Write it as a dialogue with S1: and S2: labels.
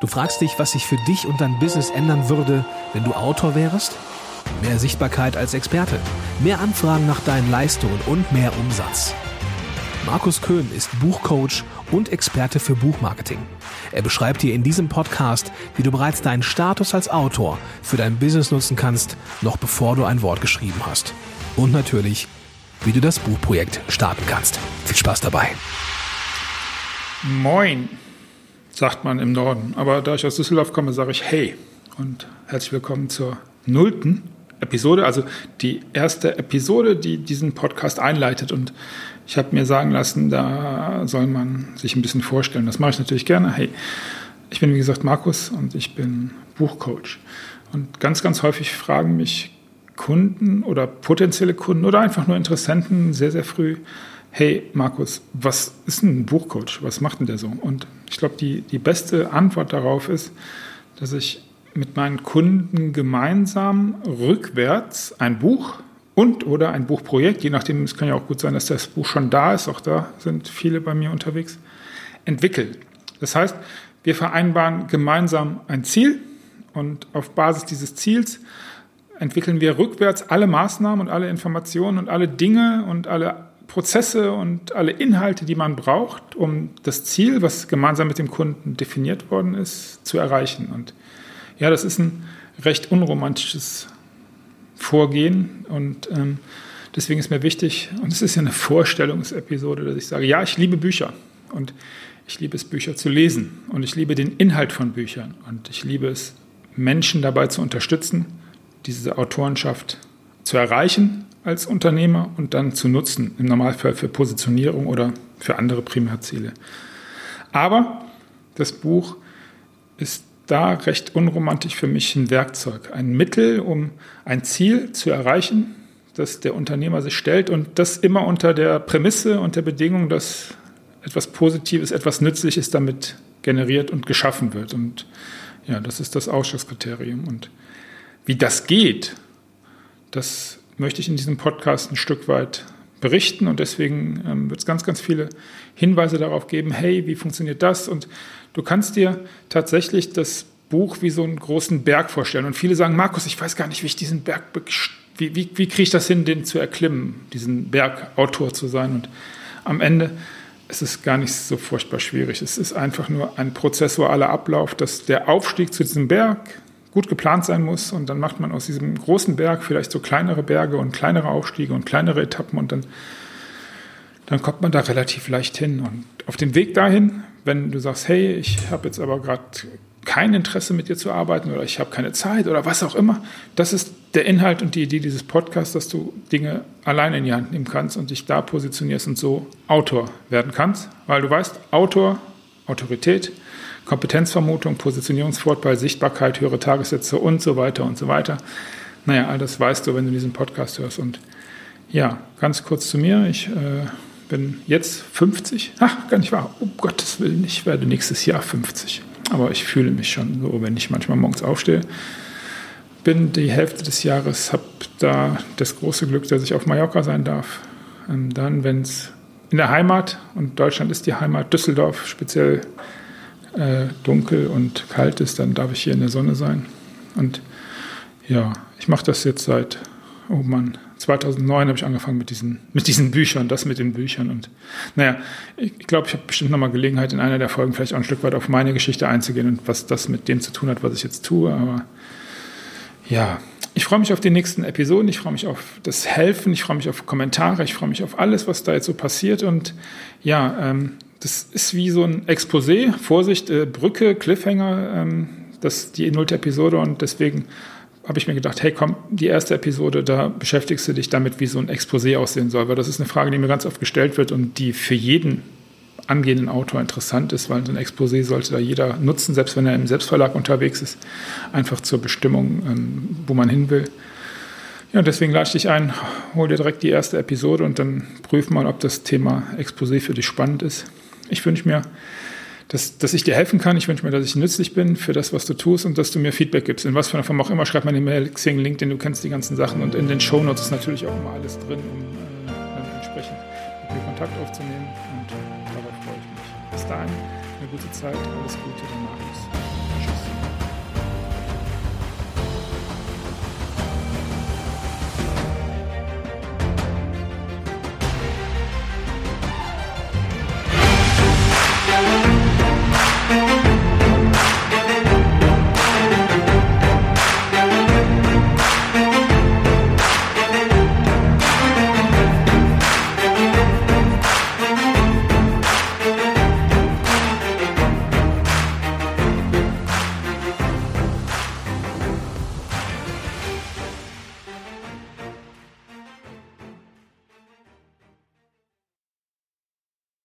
S1: Du fragst dich, was sich für dich und dein Business ändern würde, wenn du Autor wärst? Mehr Sichtbarkeit als Experte, mehr Anfragen nach deinen Leistungen und mehr Umsatz. Markus Köhn ist Buchcoach und Experte für Buchmarketing. Er beschreibt dir in diesem Podcast, wie du bereits deinen Status als Autor für dein Business nutzen kannst, noch bevor du ein Wort geschrieben hast. Und natürlich, wie du das Buchprojekt starten kannst. Viel Spaß dabei.
S2: Moin, sagt man im Norden. Aber da ich aus Düsseldorf komme, sage ich Hey und herzlich willkommen zur nullten Episode, also die erste Episode, die diesen Podcast einleitet. Und ich habe mir sagen lassen, da soll man sich ein bisschen vorstellen. Das mache ich natürlich gerne. Hey, ich bin wie gesagt Markus und ich bin Buchcoach. Und ganz, ganz häufig fragen mich Kunden oder potenzielle Kunden oder einfach nur Interessenten sehr, sehr früh, hey Markus, was ist ein Buchcoach? Was macht denn der so? Und ich glaube, die, die beste Antwort darauf ist, dass ich mit meinen Kunden gemeinsam rückwärts ein Buch und oder ein Buchprojekt, je nachdem, es kann ja auch gut sein, dass das Buch schon da ist, auch da sind viele bei mir unterwegs, entwickeln. Das heißt, wir vereinbaren gemeinsam ein Ziel und auf Basis dieses Ziels entwickeln wir rückwärts alle Maßnahmen und alle Informationen und alle Dinge und alle Prozesse und alle Inhalte, die man braucht, um das Ziel, was gemeinsam mit dem Kunden definiert worden ist, zu erreichen. Und ja, das ist ein recht unromantisches Vorgehen. Und ähm, deswegen ist mir wichtig, und es ist ja eine Vorstellungsepisode, dass ich sage, ja, ich liebe Bücher. Und ich liebe es, Bücher zu lesen. Und ich liebe den Inhalt von Büchern. Und ich liebe es, Menschen dabei zu unterstützen, diese Autorenschaft zu erreichen als Unternehmer und dann zu nutzen, im Normalfall für Positionierung oder für andere Primärziele. Aber das Buch ist da recht unromantisch für mich ein Werkzeug, ein Mittel, um ein Ziel zu erreichen, das der Unternehmer sich stellt und das immer unter der Prämisse und der Bedingung, dass etwas Positives, etwas Nützliches damit generiert und geschaffen wird. Und ja, das ist das Ausschusskriterium. Und wie das geht, das möchte ich in diesem Podcast ein Stück weit berichten und deswegen ähm, wird es ganz, ganz viele Hinweise darauf geben, hey, wie funktioniert das? Und du kannst dir tatsächlich das Buch wie so einen großen Berg vorstellen. Und viele sagen, Markus, ich weiß gar nicht, wie ich diesen Berg, wie, wie, wie kriege ich das hin, den zu erklimmen, diesen Berg Autor zu sein? Und am Ende ist es gar nicht so furchtbar schwierig. Es ist einfach nur ein prozessualer Ablauf, dass der Aufstieg zu diesem Berg gut geplant sein muss und dann macht man aus diesem großen Berg vielleicht so kleinere Berge und kleinere Aufstiege und kleinere Etappen und dann, dann kommt man da relativ leicht hin. Und auf dem Weg dahin, wenn du sagst, hey, ich habe jetzt aber gerade kein Interesse mit dir zu arbeiten oder ich habe keine Zeit oder was auch immer, das ist der Inhalt und die Idee dieses Podcasts, dass du Dinge alleine in die Hand nehmen kannst und dich da positionierst und so Autor werden kannst, weil du weißt, Autor, Autorität, Kompetenzvermutung, Positionierungsvorteil, Sichtbarkeit, höhere Tagessätze und so weiter und so weiter. Naja, all das weißt du, wenn du diesen Podcast hörst. Und ja, ganz kurz zu mir. Ich äh, bin jetzt 50. Ach, gar nicht wahr. Um Gottes Willen, ich werde nächstes Jahr 50. Aber ich fühle mich schon so, wenn ich manchmal morgens aufstehe. Bin die Hälfte des Jahres, habe da das große Glück, dass ich auf Mallorca sein darf. Und dann, wenn es in der Heimat, und Deutschland ist die Heimat, Düsseldorf speziell äh, dunkel und kalt ist, dann darf ich hier in der Sonne sein. Und ja, ich mache das jetzt seit, oh Mann, 2009 habe ich angefangen mit diesen, mit diesen Büchern, das mit den Büchern. Und naja, ich, ich glaube, ich habe bestimmt nochmal Gelegenheit, in einer der Folgen vielleicht auch ein Stück weit auf meine Geschichte einzugehen und was das mit dem zu tun hat, was ich jetzt tue. Aber ja, ich freue mich auf die nächsten Episoden, ich freue mich auf das Helfen, ich freue mich auf Kommentare, ich freue mich auf alles, was da jetzt so passiert. Und ja, ähm, das ist wie so ein Exposé, Vorsicht, äh, Brücke, Cliffhanger, ähm, das die nullte Episode. Und deswegen habe ich mir gedacht, hey komm, die erste Episode, da beschäftigst du dich damit, wie so ein Exposé aussehen soll, weil das ist eine Frage, die mir ganz oft gestellt wird und die für jeden angehenden Autor interessant ist, weil so ein Exposé sollte da jeder nutzen, selbst wenn er im Selbstverlag unterwegs ist, einfach zur Bestimmung, ähm, wo man hin will. Ja, deswegen lade ich dich ein, hol dir direkt die erste Episode und dann prüf mal, ob das Thema Exposé für dich spannend ist. Ich wünsche mir, dass, dass ich dir helfen kann. Ich wünsche mir, dass ich nützlich bin für das, was du tust und dass du mir Feedback gibst. In was für einer Form auch immer, schreib mir eine Mail, Xing, LinkedIn, du kennst die ganzen Sachen und in den Shownotes ist natürlich auch immer alles drin, um äh, entsprechend mit mir Kontakt aufzunehmen und dahin, eine gute Zeit. Alles Gute, der Markus. Tschüss.